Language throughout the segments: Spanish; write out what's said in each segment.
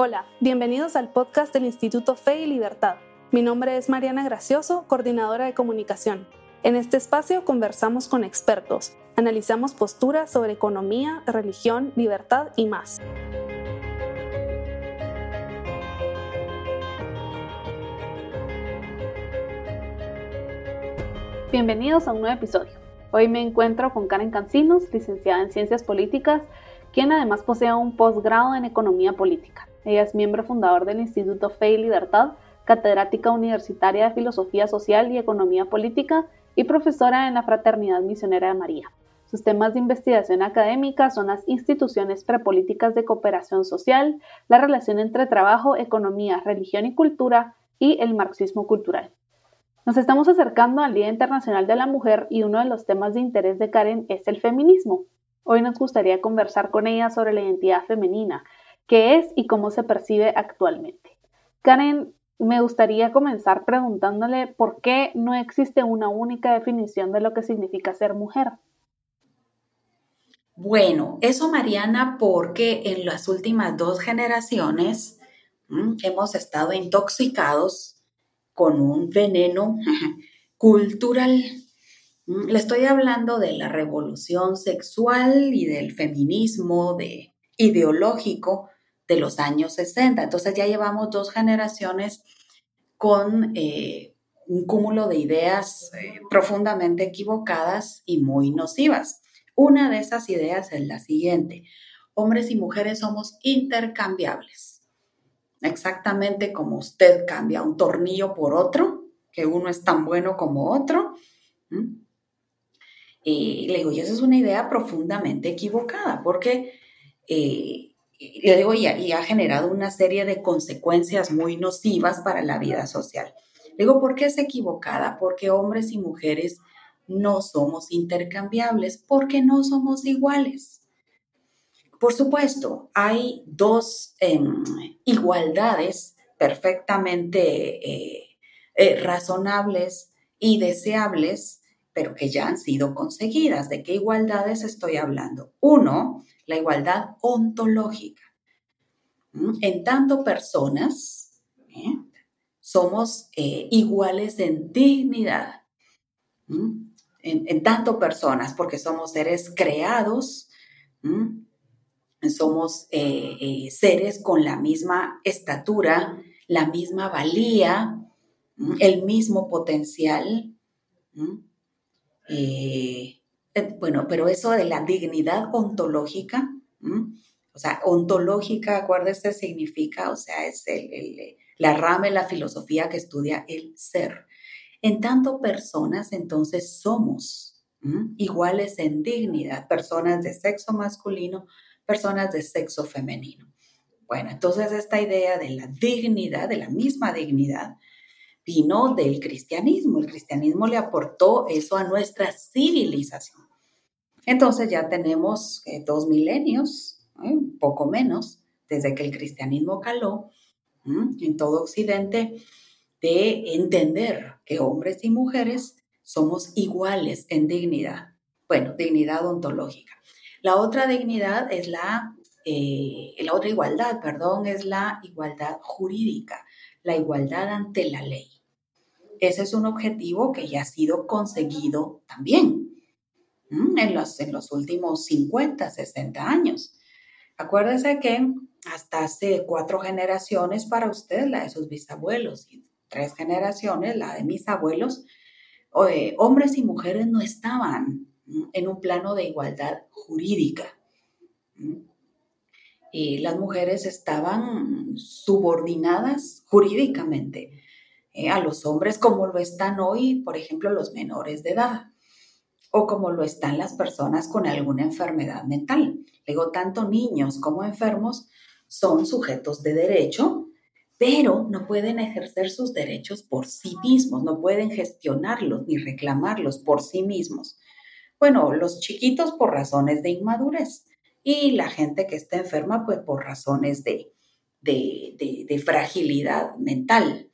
Hola, bienvenidos al podcast del Instituto Fe y Libertad. Mi nombre es Mariana Gracioso, coordinadora de comunicación. En este espacio conversamos con expertos, analizamos posturas sobre economía, religión, libertad y más. Bienvenidos a un nuevo episodio. Hoy me encuentro con Karen Cancinos, licenciada en Ciencias Políticas, quien además posee un posgrado en Economía Política. Ella es miembro fundador del Instituto Fe y Libertad, catedrática universitaria de Filosofía Social y Economía Política y profesora en la Fraternidad Misionera de María. Sus temas de investigación académica son las instituciones prepolíticas de cooperación social, la relación entre trabajo, economía, religión y cultura y el marxismo cultural. Nos estamos acercando al Día Internacional de la Mujer y uno de los temas de interés de Karen es el feminismo. Hoy nos gustaría conversar con ella sobre la identidad femenina, qué es y cómo se percibe actualmente. Karen, me gustaría comenzar preguntándole por qué no existe una única definición de lo que significa ser mujer. Bueno, eso Mariana, porque en las últimas dos generaciones hemos estado intoxicados con un veneno cultural. Le estoy hablando de la revolución sexual y del feminismo de, ideológico de los años 60. Entonces ya llevamos dos generaciones con eh, un cúmulo de ideas eh, profundamente equivocadas y muy nocivas. Una de esas ideas es la siguiente. Hombres y mujeres somos intercambiables. Exactamente como usted cambia un tornillo por otro, que uno es tan bueno como otro. Y le digo, y esa es una idea profundamente equivocada, porque eh, y, digo, y, ha, generado una serie de consecuencias muy nocivas para la vida social. Digo, ¿por qué es equivocada? Porque hombres y mujeres no somos intercambiables, porque no somos iguales. Por supuesto, hay dos em, igualdades perfectamente eh, eh, razonables y deseables, pero que ya han sido conseguidas. ¿De qué igualdades estoy hablando? Uno, la igualdad ontológica. ¿Mm? En tanto personas ¿eh? somos eh, iguales en dignidad. ¿Mm? En, tanto personas, porque somos seres creados, ¿Mm? somos eh, seres con la misma estatura, la misma valía, el mismo potencial. Bueno, pero eso de la dignidad ontológica, o sea, ontológica, acuérdese, significa, o sea, es la rama de la filosofía que estudia el ser. En tanto personas, entonces somos iguales en dignidad, personas de sexo masculino, personas de sexo femenino. Bueno, entonces esta idea de la dignidad, de la misma dignidad, vino del cristianismo. El cristianismo le aportó eso a nuestra civilización. Entonces ya tenemos eh, dos milenios, ¿eh? poco menos, desde que el cristianismo caló en todo Occidente, de entender que hombres y mujeres somos iguales en dignidad. Bueno, dignidad ontológica. La otra dignidad es la, eh, la otra igualdad, perdón, es la igualdad jurídica, la igualdad ante la ley. Ese es un objetivo que ya ha sido conseguido también en los, en los últimos 50, 60 años. Acuérdese que hasta hace cuatro generaciones para usted, la de sus bisabuelos, tres generaciones, la de mis abuelos, eh, hombres y mujeres no estaban en un plano de igualdad jurídica. Y las mujeres estaban subordinadas jurídicamente eh, a los hombres como lo están hoy, por ejemplo, los menores de edad o como lo están las personas con alguna enfermedad mental. Luego, tanto niños como enfermos son sujetos de derecho, pero no pueden ejercer sus derechos por sí mismos, no pueden gestionarlos ni reclamarlos por sí mismos. Bueno, los chiquitos por razones de inmadurez y la gente que está enferma pues por razones de, de, de fragilidad mental.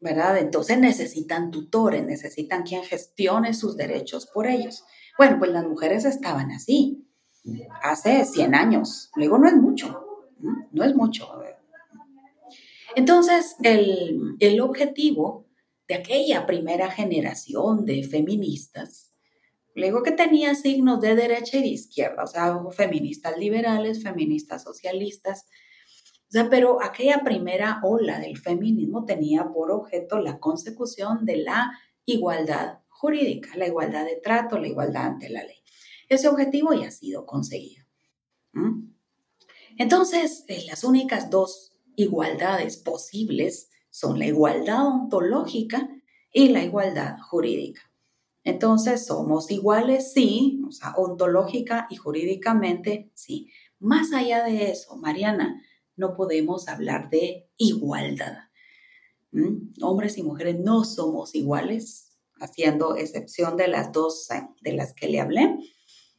¿Verdad? Entonces necesitan tutores, necesitan quien gestione sus derechos por ellos. Bueno, pues las mujeres estaban así hace 100 años. Luego no es mucho, no, es mucho. Entonces, el, el objetivo de aquella primera generación de feministas, luego que tenía signos de derecha y de izquierda, o sea, feministas liberales, feministas socialistas, o sea, pero aquella primera ola del feminismo tenía por objeto la consecución de la igualdad jurídica, la igualdad de trato, la igualdad ante la ley. Ese objetivo ya ha sido conseguido. Entonces, eh, las únicas dos igualdades posibles son la igualdad ontológica y la igualdad jurídica. Entonces, somos iguales, sí, o sea, ontológica y jurídicamente, sí. Más allá de eso, Mariana, no podemos hablar de igualdad. ¿Mm? Hombres y mujeres no somos iguales, haciendo excepción de las dos de las que le hablé.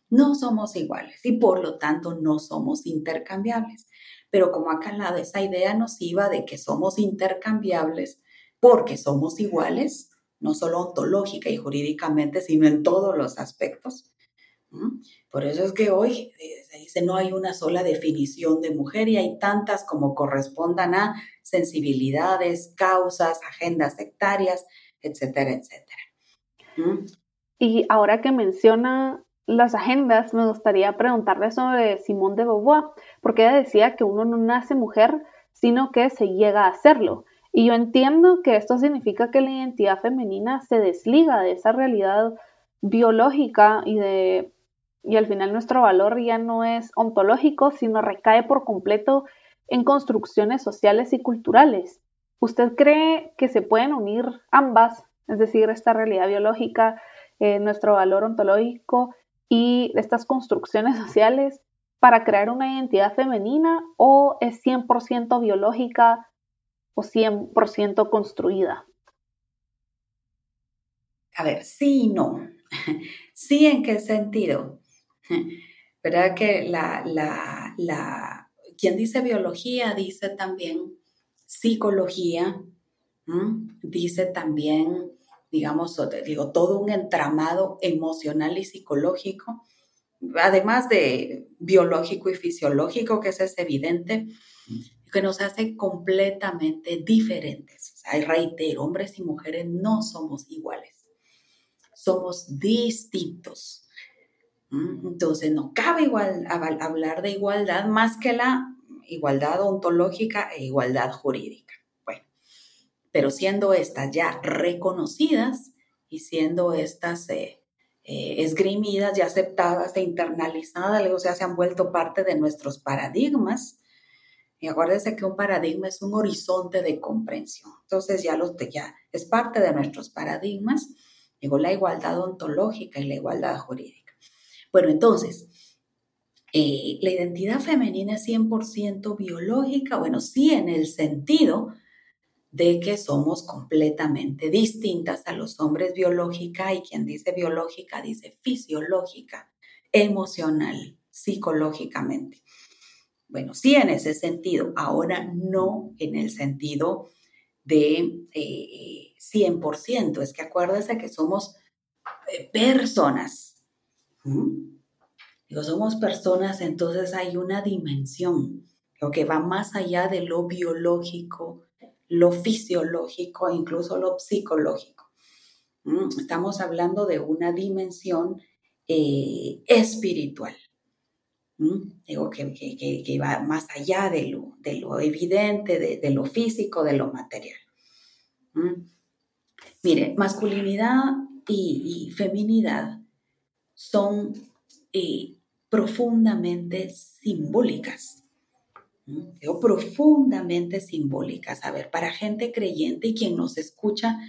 No somos iguales y por lo tanto no somos intercambiables. Pero como ha calado esa idea nociva de que somos intercambiables porque somos iguales, no solo ontológica y jurídicamente, sino en todos los aspectos, por eso es que hoy eh, se dice no hay una sola definición de mujer y hay tantas como correspondan a sensibilidades, causas, agendas sectarias, etcétera, etcétera. Y ahora que menciona las agendas, me gustaría preguntarle sobre Simone de Beauvoir, porque ella decía que uno no nace mujer, sino que se llega a hacerlo. Y yo entiendo que esto significa que la identidad femenina se desliga de esa realidad biológica y de y al final nuestro valor ya no es ontológico, sino recae por completo en construcciones sociales y culturales. ¿Usted cree que se pueden unir ambas, es decir, esta realidad biológica, eh, nuestro valor ontológico y estas construcciones sociales para crear una identidad femenina o es 100% biológica o 100% construida? A ver, sí y no. Sí, ¿en qué sentido? ¿Verdad que la, la, la, quien dice biología dice también psicología, dice también, digamos, digo, todo un entramado emocional y psicológico, además de biológico y fisiológico, que eso es evidente, que nos hace completamente diferentes. O sea, reitero, hombres y mujeres no somos iguales, somos distintos. Entonces, no cabe igual, hablar de igualdad más que la igualdad ontológica e igualdad jurídica. Bueno, pero siendo estas ya reconocidas y siendo estas eh, eh, esgrimidas y aceptadas e internalizadas, luego se han vuelto parte de nuestros paradigmas. Y acuérdense que un paradigma es un horizonte de comprensión. Entonces ya, los, ya es parte de nuestros paradigmas. Digo, la igualdad ontológica y la igualdad jurídica. Bueno, entonces, eh, la identidad femenina es 100% biológica, bueno, sí en el sentido de que somos completamente distintas a los hombres biológica y quien dice biológica dice fisiológica, emocional, psicológicamente. Bueno, sí en ese sentido, ahora no en el sentido de 100%, eh, es que acuérdese que somos eh, Digo, somos personas, entonces hay una dimensión lo que va más allá de lo biológico, lo fisiológico, incluso lo psicológico. Estamos hablando de una dimensión eh, espiritual. Digo que, que, va más allá de lo, de lo evidente, de, lo físico, de lo material. Mire, masculinidad y, y feminidad son eh, profundamente simbólicas. Digo, profundamente simbólicas. A ver, para gente creyente y quien nos escucha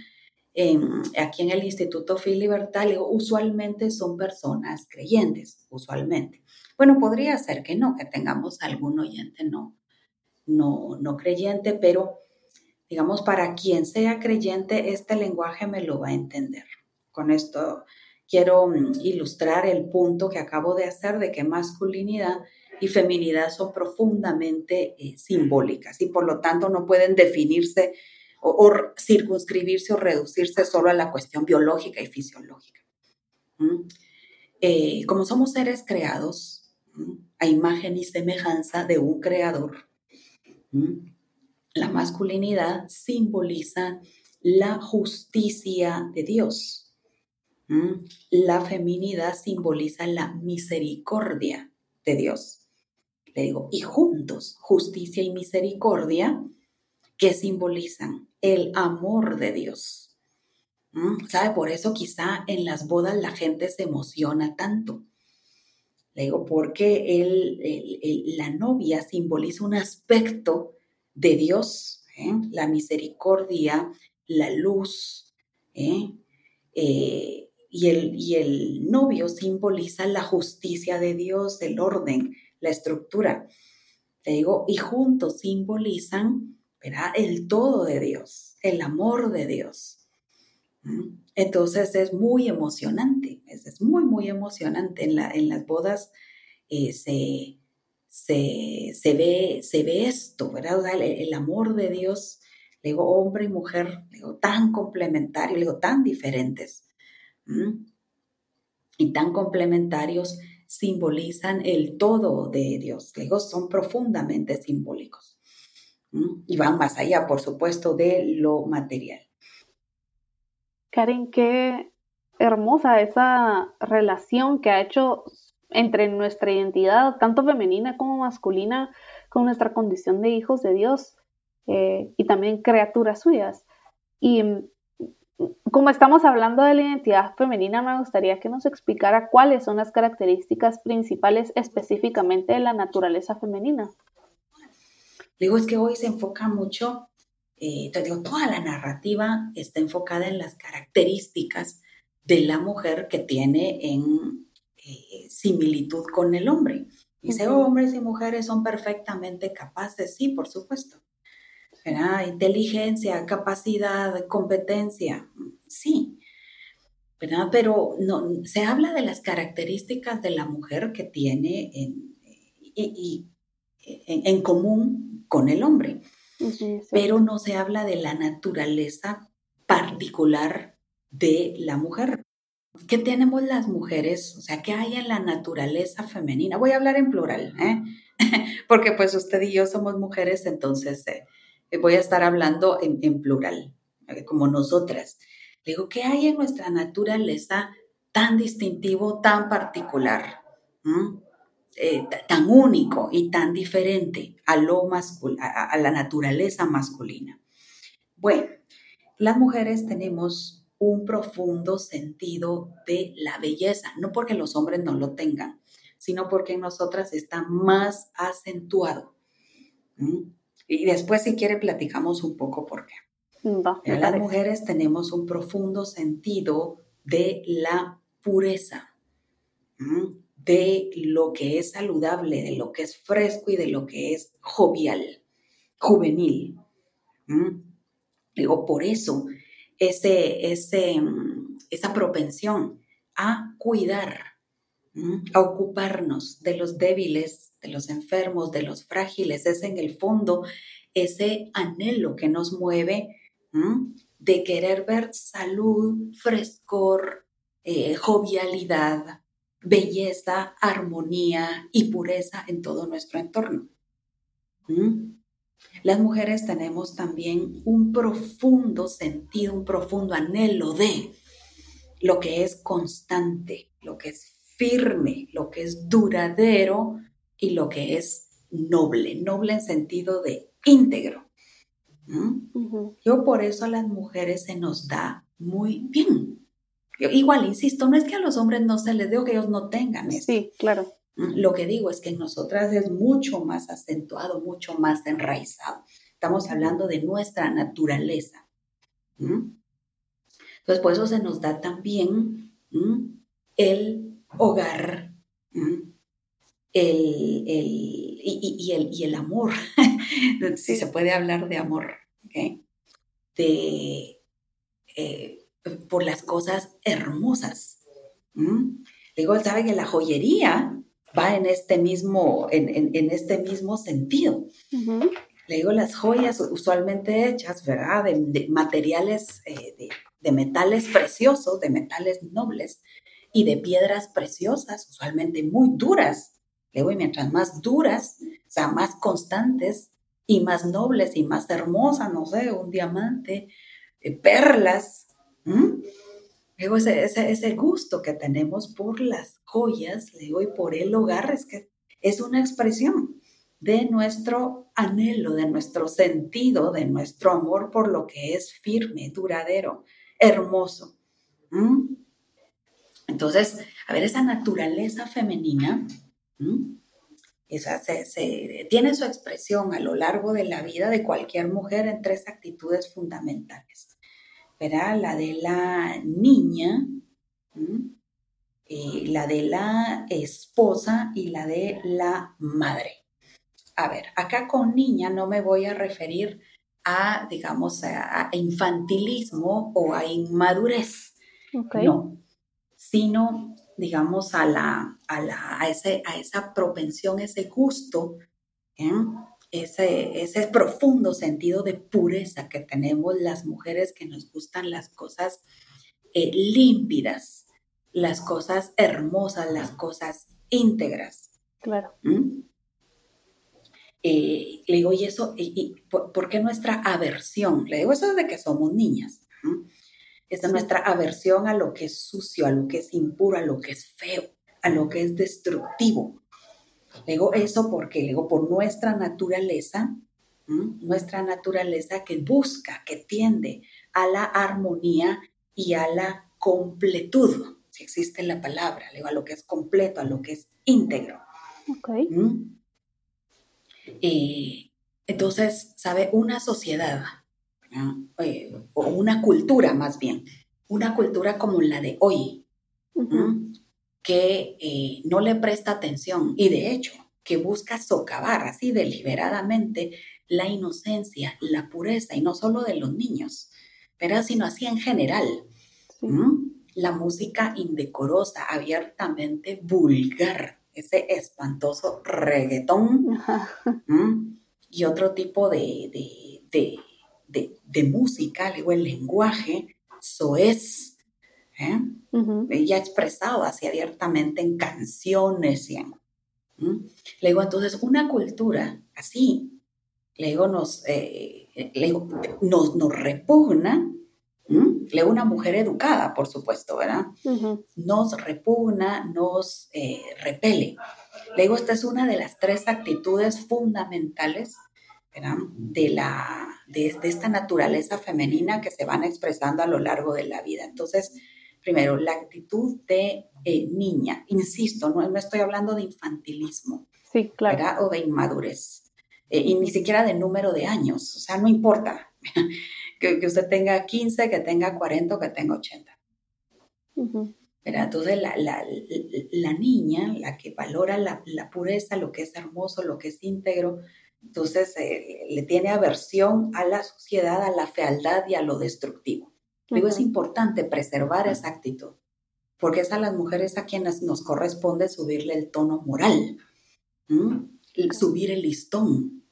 aquí en el Instituto Libertad, usualmente son personas creyentes, usualmente. Bueno, podría ser que no, que tengamos algún oyente no, no, no creyente, pero digamos, para quien sea creyente, este lenguaje me lo va a entender. Con esto quiero mm, ilustrar el punto que acabo de hacer de que masculinidad y feminidad son profundamente eh, simbólicas y por lo tanto no pueden definirse o, circunscribirse o reducirse solo a la cuestión biológica y fisiológica. Eh, como somos seres creados a imagen y semejanza de un creador, la masculinidad simboliza la justicia de Dios. La feminidad simboliza la misericordia de Dios. Le digo, y juntos, justicia y misericordia, que simbolizan el amor de Dios. ¿Sabe? Por eso quizá en las bodas la gente se emociona tanto. Le digo, porque el, la novia simboliza un aspecto de Dios, ¿eh? la misericordia, la luz, ¿eh? Eh, y, el, y el novio simboliza la justicia de Dios, el orden, la estructura. Te digo, y juntos simbolizan ¿verdad? el todo de Dios, el amor de Dios. Entonces es muy emocionante, es, muy, muy emocionante. En, la, en las bodas se, se, ve, se ve esto, ¿verdad? el, amor de Dios, le digo, hombre y mujer, le digo, tan complementarios, le digo, tan diferentes. Y tan complementarios simbolizan el todo de Dios. Le digo, son profundamente simbólicos. Y van más allá, por supuesto, de lo material. Karen, qué hermosa esa relación que ha hecho entre nuestra identidad, tanto femenina como masculina, con nuestra condición de hijos de Dios eh, y también criaturas suyas. Y como estamos hablando de la identidad femenina, me gustaría que nos explicara cuáles son las características principales específicamente de la naturaleza femenina. Digo, es que hoy se enfoca mucho, eh, te digo, toda la narrativa está enfocada en las características de la mujer que tiene en eh, similitud con el hombre. Dice, hombres y mujeres son perfectamente capaces, sí, por supuesto. Inteligencia, capacidad, competencia, sí. ¿verdad? Pero no, se habla de las características de la mujer que tiene en, y, en, común con el hombre, pero no se habla de la naturaleza particular de la mujer. ¿Qué tenemos las mujeres? O sea, ¿qué hay en la naturaleza femenina? Voy a hablar en plural, ¿eh? porque pues usted y yo somos mujeres, entonces eh, voy a estar hablando en, plural, eh, como nosotras. digo, ¿qué hay en nuestra naturaleza tan distintivo, tan particular, tan único y tan diferente a, lo a la naturaleza masculina? Bueno, las mujeres tenemos un profundo sentido de la belleza, no porque los hombres no lo tengan, sino porque en nosotras está más acentuado. Y después, si quiere, platicamos un poco por qué. las mujeres tenemos un profundo sentido de la pureza, de lo que es saludable, de lo que es fresco y de lo que es jovial, juvenil. Digo, por eso ese, ese, mm, esa propensión a cuidar, a ocuparnos de los débiles, de los enfermos, de los frágiles. Es en el fondo ese anhelo que nos mueve de querer ver salud, frescor, eh, jovialidad, belleza, armonía y pureza en todo nuestro entorno. Las mujeres tenemos también un profundo sentido, un profundo anhelo de lo que es constante, lo que es firme, lo que es duradero y lo que es noble, noble en sentido de íntegro. Yo por eso a las mujeres se nos da muy bien. igual, insisto, no es que a los hombres no se les dé o que ellos no tengan eso. Sí, claro. Lo que digo es que en nosotras es mucho más acentuado, mucho más enraizado. Estamos hablando de nuestra naturaleza. Entonces, por eso se nos da también el hogar, el, y, el, y, el, amor, si se puede hablar de amor, de, eh, por las cosas hermosas. Digo, sabe que la joyería va en este mismo, en, este mismo sentido. Le digo, las joyas usualmente hechas, ¿verdad? De, materiales, eh, de, metales preciosos, de metales nobles y de piedras preciosas, usualmente muy duras. Le digo, y mientras más duras, o sea, más constantes, y más nobles y más hermosas, no sé, un diamante, eh, perlas. Luego ese, ese, gusto que tenemos por las joyas, le digo, y por el hogar, es que es una expresión de nuestro anhelo, de nuestro sentido, de nuestro amor por lo que es firme, duradero, hermoso. Entonces, a ver, esa naturaleza femenina, esa se, tiene su expresión a lo largo de la vida de cualquier mujer en tres actitudes fundamentales. Verá, la de la niña, eh, la de la esposa y la de la madre. A ver, acá con niña no me voy a referir a, digamos, a, infantilismo o a inmadurez. No, sino, digamos, a, la, a, la, a, ese, a esa propensión, ese gusto, ¿eh? ese, ese profundo sentido de pureza que tenemos las mujeres que nos gustan las cosas eh, límpidas, las cosas hermosas, las cosas íntegras. Claro. ¿Mm? Eh, le digo, ¿y eso? Y, por, qué nuestra aversión? Le digo, eso es de que somos niñas. Esa es nuestra aversión a lo que es sucio, a lo que es impuro, a lo que es feo, a lo que es destructivo. Le digo eso porque, le digo, por nuestra naturaleza, nuestra naturaleza que busca, que tiende a la armonía y a la completud, si existe la palabra, le digo, a lo que es completo, a lo que es íntegro. Okay. Eh, entonces, ¿sabe? Una sociedad eh, o una cultura más bien, una cultura como la de hoy, que eh, no le presta atención y de hecho que busca socavar así deliberadamente la inocencia, la pureza, y no solo de los niños, pero sino así en general. La música indecorosa, abiertamente vulgar, ese espantoso reggaetón y otro tipo de, de, música, luego el lenguaje, soez, ¿eh? ya expresado así abiertamente en canciones. Y Le digo, entonces, una cultura así, le digo, nos, eh, nos, nos repugna le una mujer educada, por supuesto, ¿verdad? Nos repugna, nos eh, repele. Le digo, esta es una de las tres actitudes fundamentales De, la, de, esta naturaleza femenina que se van expresando a lo largo de la vida. Entonces, primero, la actitud de eh, niña. Insisto, no, no, estoy hablando de infantilismo. Sí, claro. O de inmadurez. Eh, y ni siquiera de número de años. O sea, no importa que, usted tenga 15, que tenga 40 o que tenga 80. Entonces, la, niña, la que valora la, pureza, lo que es hermoso, lo que es íntegro, entonces eh, le tiene aversión a la sociedad, a la fealdad y a lo destructivo. Digo, es importante preservar esa actitud, porque es a las mujeres a quienes nos corresponde subirle el tono moral, subir el listón.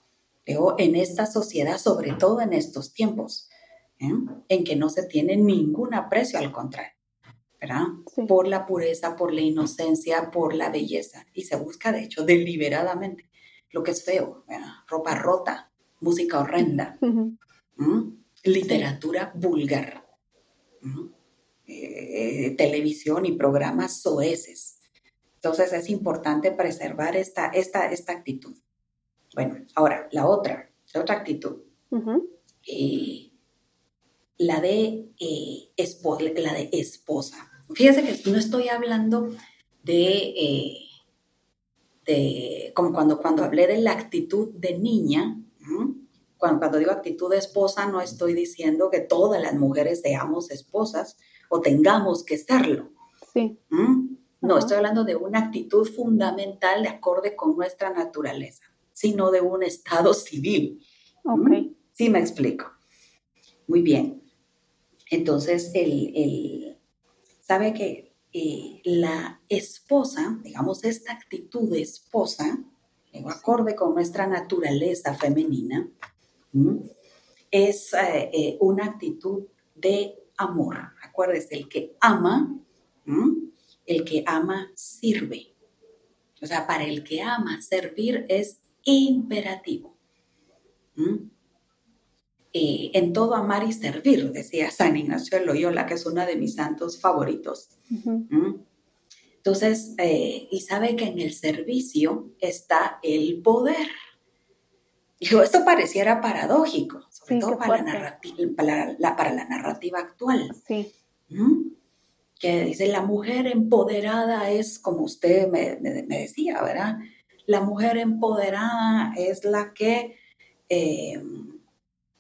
en esta sociedad, sobre todo en estos tiempos, ¿eh? en que no se tiene ningún aprecio, al contrario, ¿verdad? Por la pureza, por la inocencia, por la belleza. Y se busca, de hecho, deliberadamente lo que es feo, ropa rota, música horrenda, literatura vulgar, eh, televisión y programas soeces. Entonces es importante preservar esta, esta, esta actitud. Bueno, ahora, la otra, la otra actitud la de, eh, la de esposa. Fíjense que no estoy hablando de, eh, de como cuando, cuando hablé de la actitud de niña, cuando, cuando, digo actitud de esposa, no estoy diciendo que todas las mujeres seamos esposas o tengamos que serlo. Sí. No, estoy hablando de una actitud fundamental de acorde con nuestra naturaleza, sino de un estado civil. Ok. Sí, me explico. Muy bien. Entonces, el, sabe que eh, la esposa, digamos, esta actitud de esposa, acorde con nuestra naturaleza femenina, es eh, eh, una actitud de amor. Acuérdese, el que ama, el que ama sirve. O sea, para el que ama servir es imperativo. Eh, en todo amar y servir, decía San Ignacio de Loyola, que es uno de mis santos favoritos. Entonces, eh, y sabe que en el servicio está el poder. Digo, esto pareciera paradójico, sobre todo para la, para, la, para la, narrativa actual. Sí. Que dice, la mujer empoderada es, como usted me, decía, ¿verdad? La mujer empoderada es la que eh,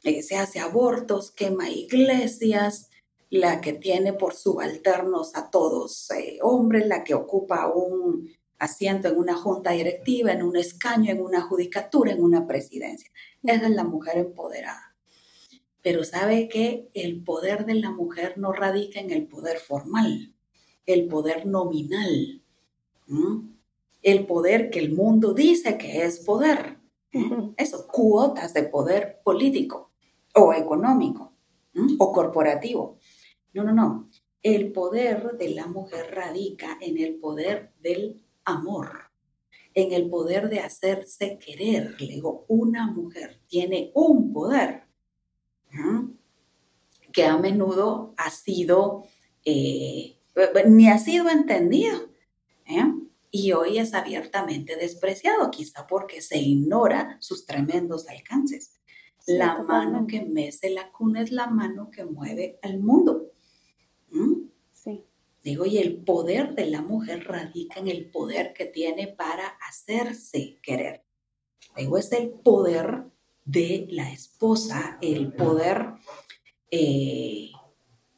eh, se hace abortos, quema iglesias, la que tiene por subalternos a todos eh, hombres, la que ocupa un asiento en una junta directiva, en un escaño, en una judicatura, en una presidencia. Esa es la mujer empoderada. Pero sabe que el poder de la mujer no radica en el poder formal, el poder nominal, el poder que el mundo dice que es poder. Eso, cuotas de poder político o económico o corporativo. No, no, no. El poder de la mujer radica en el poder del amor, en el poder de hacerse querer. Le digo, una mujer tiene un poder que a menudo ha sido, eh, ni ha sido entendido. ¿eh? Y hoy es abiertamente despreciado, quizá porque se ignora sus tremendos alcances. La mano que mece la cuna es la mano que mueve al mundo. Digo, y el poder de la mujer radica en el poder que tiene para hacerse querer. Digo, es el poder de la esposa, el poder eh,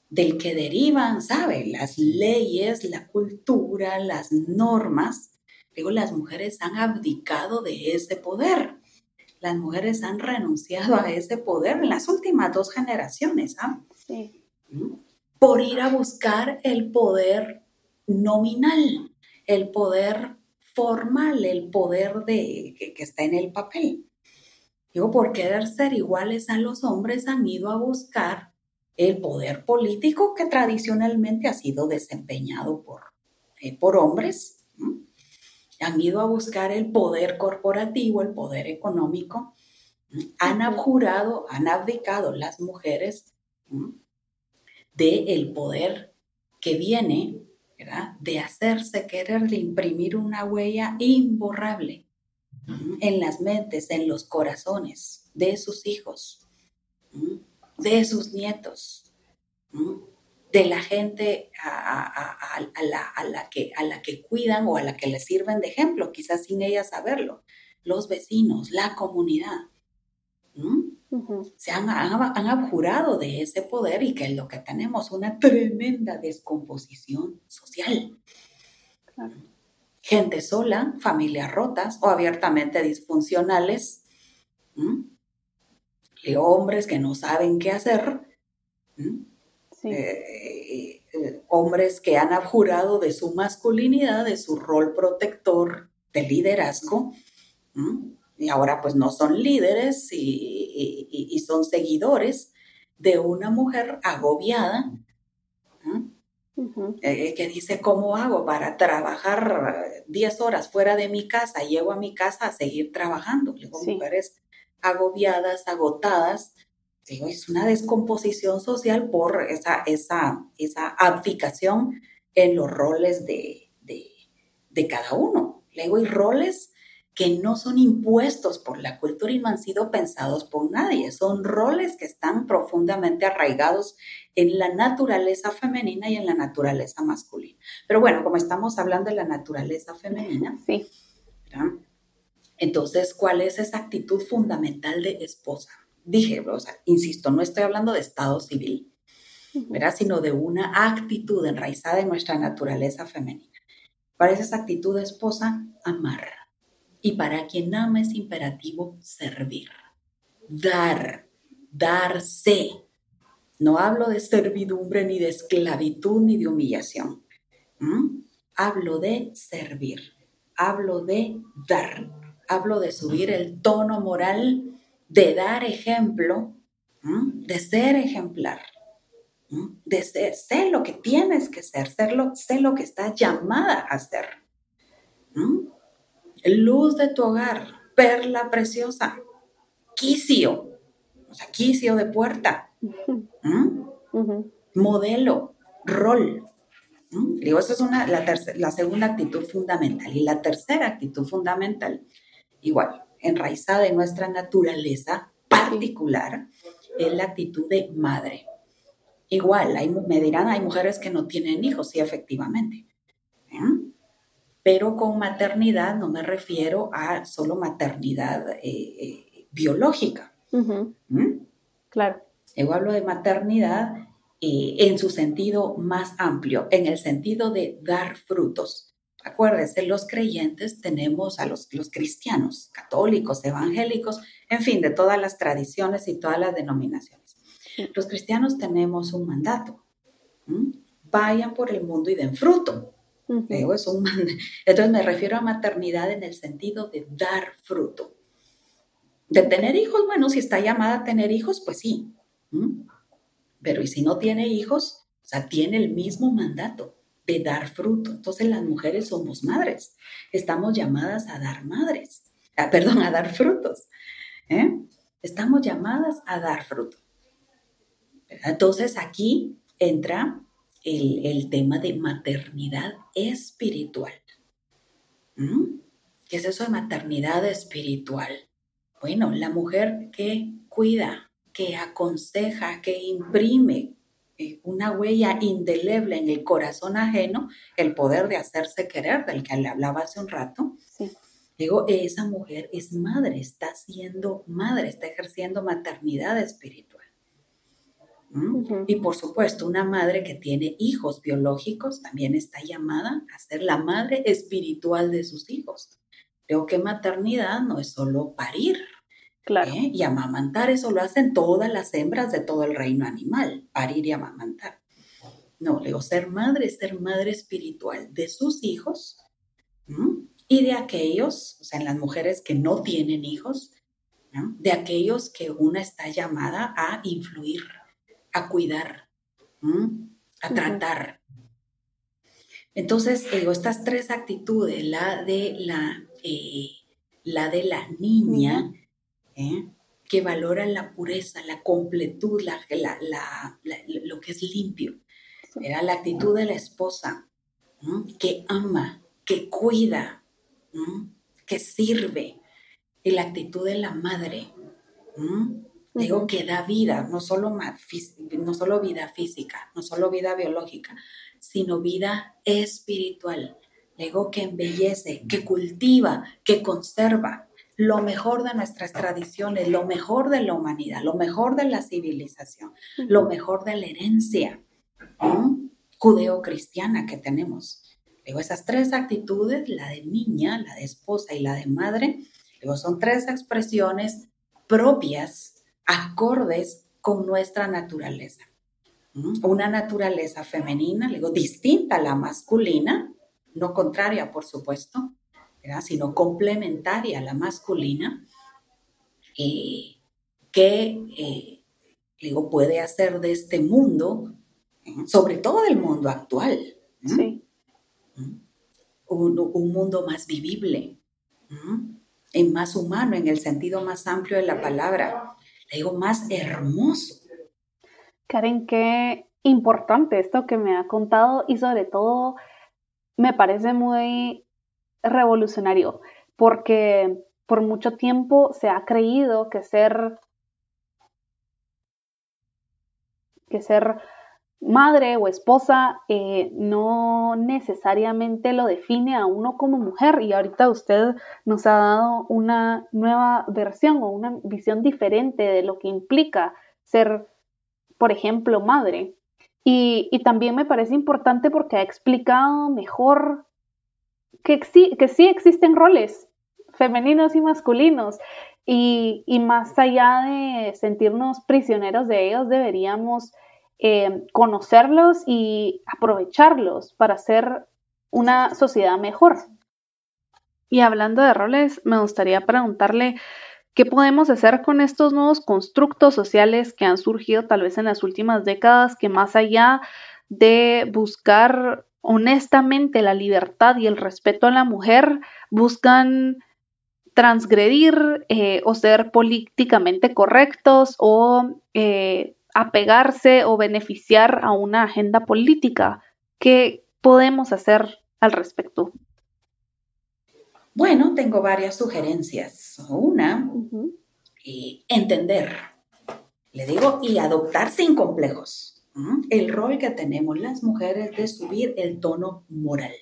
del que derivan, ¿sabe? Las leyes, la cultura, las normas. Digo, las mujeres han abdicado de ese poder. Las mujeres han renunciado a ese poder en las últimas dos generaciones, ¿ah? Sí. ¿Mm? por ir a buscar el poder nominal, el poder formal, el poder de, que, está en el papel. Digo, por querer ser iguales a los hombres han ido a buscar el poder político que tradicionalmente ha sido desempeñado por, eh, por hombres. Han ido a buscar el poder corporativo, el poder económico. Han abjurado, han abdicado las mujeres del poder que viene de hacerse querer, de imprimir una huella imborrable en las mentes, en los corazones de sus hijos, de sus nietos, de la gente a, la, que, a la que cuidan o a la que les sirven de ejemplo, quizás sin ella saberlo, los vecinos, la comunidad. Se han, han, abjurado de ese poder y que es lo que tenemos, una tremenda descomposición social. Gente sola, familias rotas o abiertamente disfuncionales, hombres que no saben qué hacer, eh, eh, hombres que han abjurado de su masculinidad, de su rol protector, de liderazgo, y ahora pues no son líderes y, son seguidores de una mujer agobiada eh, que dice, ¿cómo hago para trabajar 10 horas fuera de mi casa? Llego a mi casa a seguir trabajando. Digo, mujeres agobiadas, agotadas. Es una descomposición social por esa, esa, esa abdicación en los roles de, de cada uno. Le digo, y roles que no son impuestos por la cultura y no han sido pensados por nadie. Son roles que están profundamente arraigados en la naturaleza femenina y en la naturaleza masculina. Pero bueno, como estamos hablando de la naturaleza femenina, sí. entonces, ¿cuál es esa actitud fundamental de esposa? Dije, o sea, insisto, no estoy hablando de estado civil, ¿verdad? sino de una actitud enraizada en nuestra naturaleza femenina. ¿Cuál es esa actitud de esposa? Amar y para quien ama es imperativo servir, dar, darse. No hablo de servidumbre, ni de esclavitud, ni de humillación. Hablo de servir, hablo de dar, hablo de subir el tono moral, de dar ejemplo, de ser ejemplar, de ser, lo que tienes que ser, ser lo, sé lo que estás llamada a ser luz de tu hogar, perla preciosa. quicio, o sea, quicio de puerta, modelo, rol. Digo, esa es una, la, la segunda actitud fundamental. Y la tercera actitud fundamental, igual, enraizada en nuestra naturaleza particular, es la actitud de madre. Igual, hay, me dirán, hay mujeres que no tienen hijos, sí, efectivamente. Pero con maternidad no me refiero a solo maternidad eh, eh, biológica. Claro. Yo hablo de maternidad eh, en su sentido más amplio, en el sentido de dar frutos. Acuérdense, los creyentes tenemos a los, los cristianos, católicos, evangélicos, en fin, de todas las tradiciones y todas las denominaciones. Los cristianos tenemos un mandato. Vayan por el mundo y den fruto. es un Entonces me refiero a maternidad en el sentido de dar fruto. De tener hijos, bueno, si está llamada a tener hijos, pues sí. Pero ¿y si no tiene hijos? O sea, tiene el mismo mandato de dar fruto. Entonces las mujeres somos madres. Estamos llamadas a dar madres. Ah, perdón, a dar frutos. ¿eh? Estamos llamadas a dar fruto. Entonces aquí entra el, tema de maternidad espiritual. ¿Mm? ¿Qué es eso de maternidad espiritual? Bueno, la mujer que cuida, que aconseja, que imprime eh, una huella indeleble en el corazón ajeno, el poder de hacerse querer, del que le hablaba hace un rato. Digo, esa mujer es madre, está siendo madre, está ejerciendo maternidad espiritual. Y por supuesto, una madre que tiene hijos biológicos también está llamada a ser la madre espiritual de sus hijos. Creo que maternidad no es solo parir, Claro. ¿eh? Y amamantar, eso lo hacen todas las hembras de todo el reino animal, parir y amamantar. No, le digo, ser madre es ser madre espiritual de sus hijos y de aquellos, o sea, en las mujeres que no tienen hijos, de aquellos que una está llamada a influir, a cuidar, a tratar. Entonces, digo, estas tres actitudes, la de la, eh, la, de la niña, ¿eh? que valora la pureza, la completud, la, lo que es limpio. Era la actitud de la esposa, que ama, que cuida, que sirve. Y la actitud de la madre, digo, que da vida, no solo, no solo vida física, no solo vida biológica, sino vida espiritual. Digo, que embellece, que cultiva, que conserva lo mejor de nuestras tradiciones, lo mejor de la humanidad, lo mejor de la civilización, lo mejor de la herencia judeo-cristiana que tenemos. Digo, esas tres actitudes, la de niña, la de esposa y la de madre, digo, son tres expresiones propias, acordes con nuestra naturaleza. Una naturaleza femenina, digo, distinta a la masculina, no contraria, por supuesto, sino complementaria a la masculina, eh, que eh, digo, puede hacer de este mundo, sobre todo del mundo actual, un, mundo más vivible, y más humano en el sentido más amplio de la palabra, digo, más hermoso. Karen, qué importante esto que me ha contado y sobre todo me parece muy revolucionario porque por mucho tiempo se ha creído que ser que ser madre o esposa eh, no necesariamente lo define a uno como mujer y ahorita usted nos ha dado una nueva versión o una visión diferente de lo que implica ser, por ejemplo, madre. Y, y también me parece importante porque ha explicado mejor que, que sí existen roles femeninos y masculinos. Y, más allá de sentirnos prisioneros de ellos, deberíamos eh, conocerlos y aprovecharlos para hacer una sociedad mejor. Y hablando de roles, me gustaría preguntarle qué podemos hacer con estos nuevos constructos sociales que han surgido tal vez en las últimas décadas, que más allá de buscar honestamente la libertad y el respeto a la mujer buscan transgredir eh, o ser políticamente correctos o eh, apegarse o beneficiar a una agenda política. ¿Qué podemos hacer al respecto? Bueno, tengo varias sugerencias. Una, entender, le digo, y adoptar sin complejos el rol que tenemos las mujeres de subir el tono moral.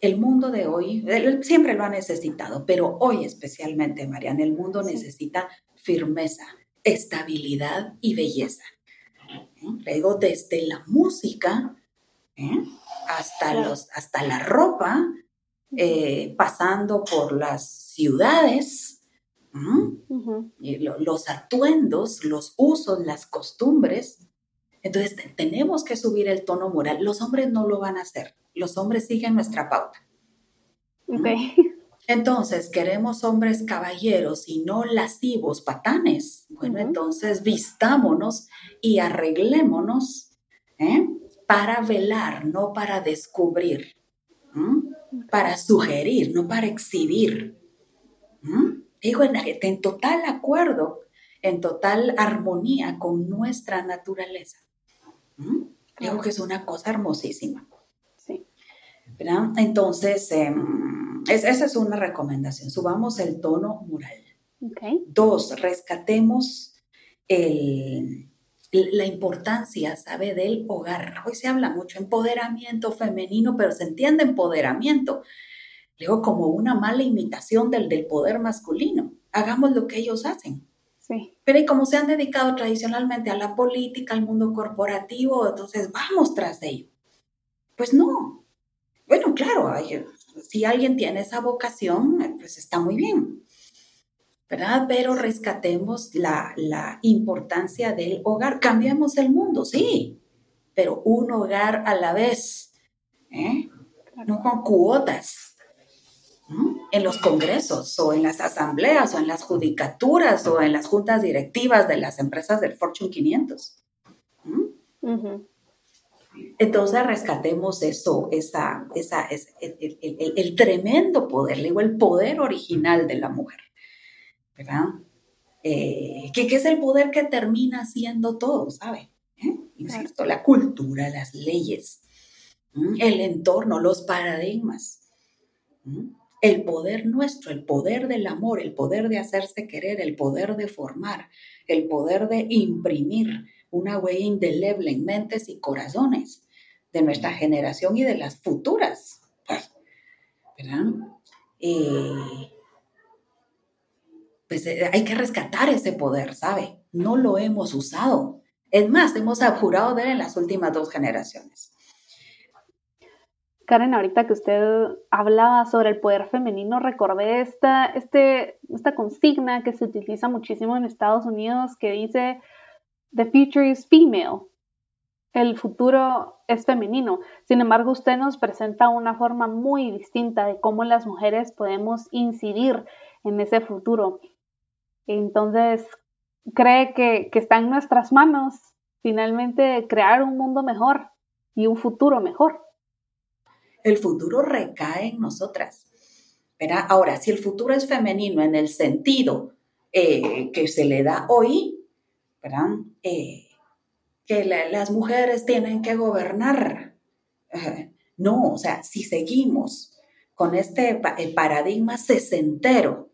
El mundo de hoy, siempre lo ha necesitado, pero hoy especialmente, Mariana, el mundo necesita firmeza, estabilidad y belleza. Le digo, desde la música ¿eh? hasta, los, hasta la ropa, eh, pasando por las ciudades, los atuendos, los usos, las costumbres. Entonces tenemos que subir el tono moral. Los hombres no lo van a hacer. Los hombres siguen nuestra pauta. Entonces, queremos hombres caballeros y no lascivos, patanes. Bueno, entonces vistámonos y arreglémonos ¿eh? para velar, no para descubrir para sugerir, no para exhibir. Digo, en, total acuerdo, en total armonía con nuestra naturaleza. Digo que es una cosa hermosísima. Sí. Entonces, em, esa es una recomendación. Subamos el tono moral. Dos, rescatemos el, la importancia, ¿sabe?, del hogar. Hoy se habla mucho empoderamiento femenino, pero se entiende empoderamiento, digo, como una mala imitación del, del poder masculino. Hagamos lo que ellos hacen. Sí. Pero y como se han dedicado tradicionalmente a la política, al mundo corporativo, entonces vamos tras de ello. Pues no. Bueno, claro, si alguien tiene esa vocación, pues está muy bien. ¿verdad? Pero rescatemos la, importancia del hogar. Cambiamos el mundo, sí, pero un hogar a la vez, ¿eh? no con cuotas. En los congresos o en las asambleas o en las judicaturas o en las juntas directivas de las empresas del Fortune 500. Entonces rescatemos eso, esa, esa, el, el, tremendo poder, digo, el poder original de la mujer. ¿verdad? Eh, que, es el poder que termina siendo todo, ¿sabe? ¿Eh? Insisto, la cultura, las leyes, el entorno, los paradigmas, el poder nuestro, el poder del amor, el poder de hacerse querer, el poder de formar, el poder de imprimir una huella indeleble en mentes y corazones de nuestra generación y de las futuras. ¿Verdad? Eh, pues eh, hay que rescatar ese poder, ¿sabe? No lo hemos usado. Es más, hemos abjurado de él en las últimas dos generaciones. Karen, ahorita que usted hablaba sobre el poder femenino, recordé esta, este, esta consigna que se utiliza muchísimo en Estados Unidos que dice, The future is female. El futuro es femenino. Sin embargo, usted nos presenta una forma muy distinta de cómo las mujeres podemos incidir en ese futuro. Entonces, cree que, está en nuestras manos finalmente crear un mundo mejor y un futuro mejor. El futuro recae en nosotras. Ahora, si el futuro es femenino en el sentido eh, que se le da hoy, eh, que las mujeres tienen que gobernar. no, o sea, si seguimos con este paradigma sesentero,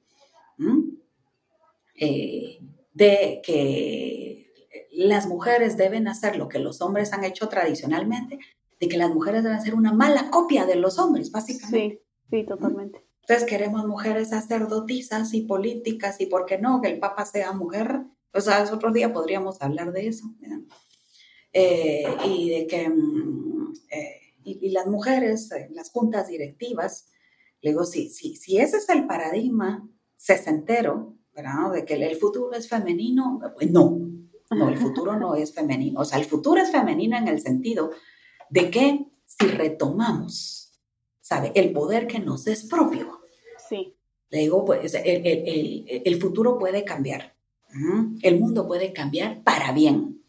eh, de que las mujeres deben hacer lo que los hombres han hecho tradicionalmente, de que las mujeres deben ser una mala copia de los hombres, básicamente. Sí, sí, totalmente. Entonces queremos mujeres sacerdotisas y políticas y, ¿por qué no? Que el Papa sea mujer. Pues otro día podríamos hablar de eso. Eh, y de que mm, eh, y, las mujeres en las juntas directivas, le digo, si, si, si ese es el paradigma sesentero, de que el futuro es femenino, pues no, no, el futuro no es femenino. O sea, el futuro es femenino en el sentido de que si retomamos, ¿sabe? El poder que nos es propio. Sí. Le digo, pues el, futuro puede cambiar. El mundo puede cambiar para bien.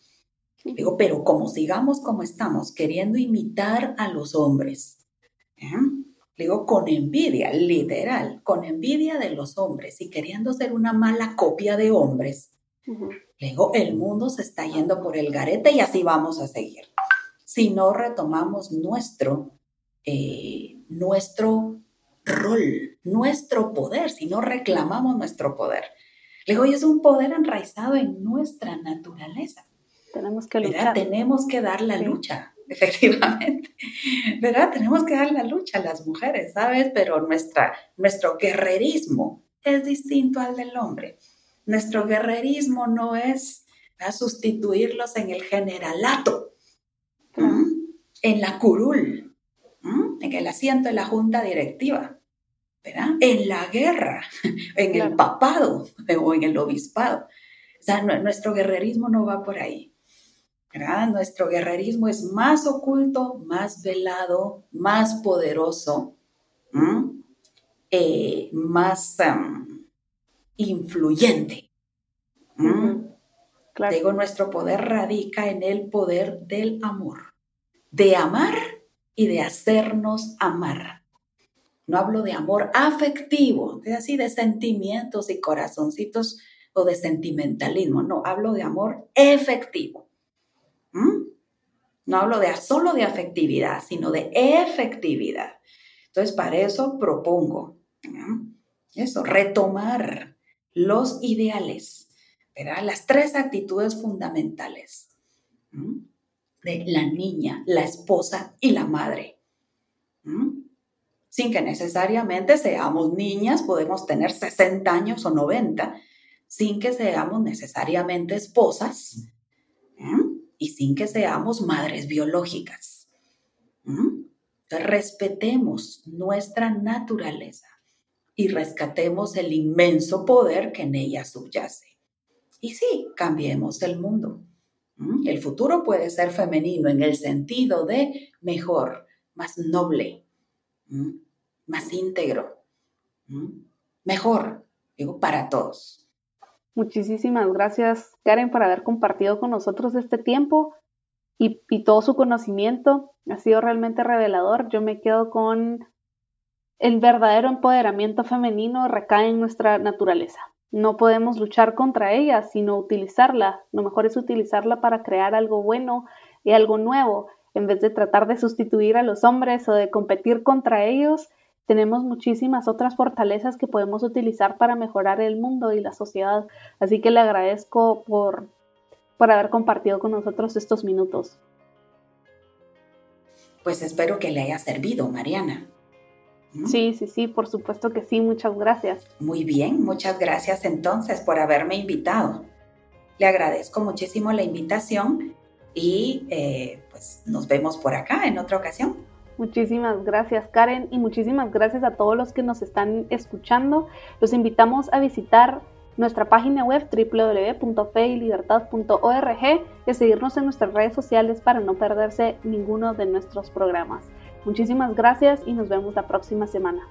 Digo, pero como sigamos como estamos, queriendo imitar a los hombres, ¿eh? digo, con envidia, literal, con envidia de los hombres y queriendo ser una mala copia de hombres. Le digo, el mundo se está yendo por el garete y así vamos a seguir. Si no retomamos nuestro, eh, nuestro rol, nuestro poder, si no reclamamos nuestro poder. Le digo, y es un poder enraizado en nuestra naturaleza. Tenemos que luchar. Tenemos que dar la lucha, efectivamente. ¿Verdad? Tenemos que dar la lucha a las mujeres, ¿sabes? Pero nuestra, nuestro guerrerismo es distinto al del hombre. Nuestro guerrerismo no es sustituirlos en el generalato, en la curul, en el asiento de la junta directiva, ¿verdad? En la guerra, en el papado o en el obispado. O sea, nuestro guerrerismo no va por ahí. ¿verdad? Nuestro guerrerismo es más oculto, más velado, más poderoso, eh, más influyente. Digo, nuestro poder radica en el poder del amor, de amar y de hacernos amar. No hablo de amor afectivo, de así de sentimientos y corazoncitos o de sentimentalismo, no, hablo de amor efectivo. No hablo de solo de afectividad, sino de efectividad. Entonces, para eso propongo eso, retomar los ideales, Las tres actitudes fundamentales de la niña, la esposa y la madre. Sin que necesariamente seamos niñas, podemos tener 60 años o 90, sin que seamos necesariamente esposas y sin que seamos madres biológicas. respetemos nuestra naturaleza y rescatemos el inmenso poder que en ella subyace. Y sí, cambiemos el mundo. El futuro puede ser femenino en el sentido de mejor, más noble, más íntegro, mejor, digo, para todos. Muchísimas gracias, Karen, por haber compartido con nosotros este tiempo y, y todo su conocimiento. Ha sido realmente revelador. Yo me quedo con el verdadero empoderamiento femenino recae en nuestra naturaleza. No podemos luchar contra ella, sino utilizarla. Lo mejor es utilizarla para crear algo bueno y algo nuevo. En vez de tratar de sustituir a los hombres o de competir contra ellos, tenemos muchísimas otras fortalezas que podemos utilizar para mejorar el mundo y la sociedad. Así que le agradezco por, por haber compartido con nosotros estos minutos. Pues espero que le haya servido, Mariana. Sí, sí, sí, por supuesto que sí, muchas gracias. Muy bien, muchas gracias entonces por haberme invitado. Le agradezco muchísimo la invitación y eh, pues nos vemos por acá en otra ocasión. Muchísimas gracias Karen y muchísimas gracias a todos los que nos están escuchando. Los invitamos a visitar nuestra página web www.feylibertad.org y a seguirnos en nuestras redes sociales para no perderse ninguno de nuestros programas. Muchísimas gracias y nos vemos la próxima semana.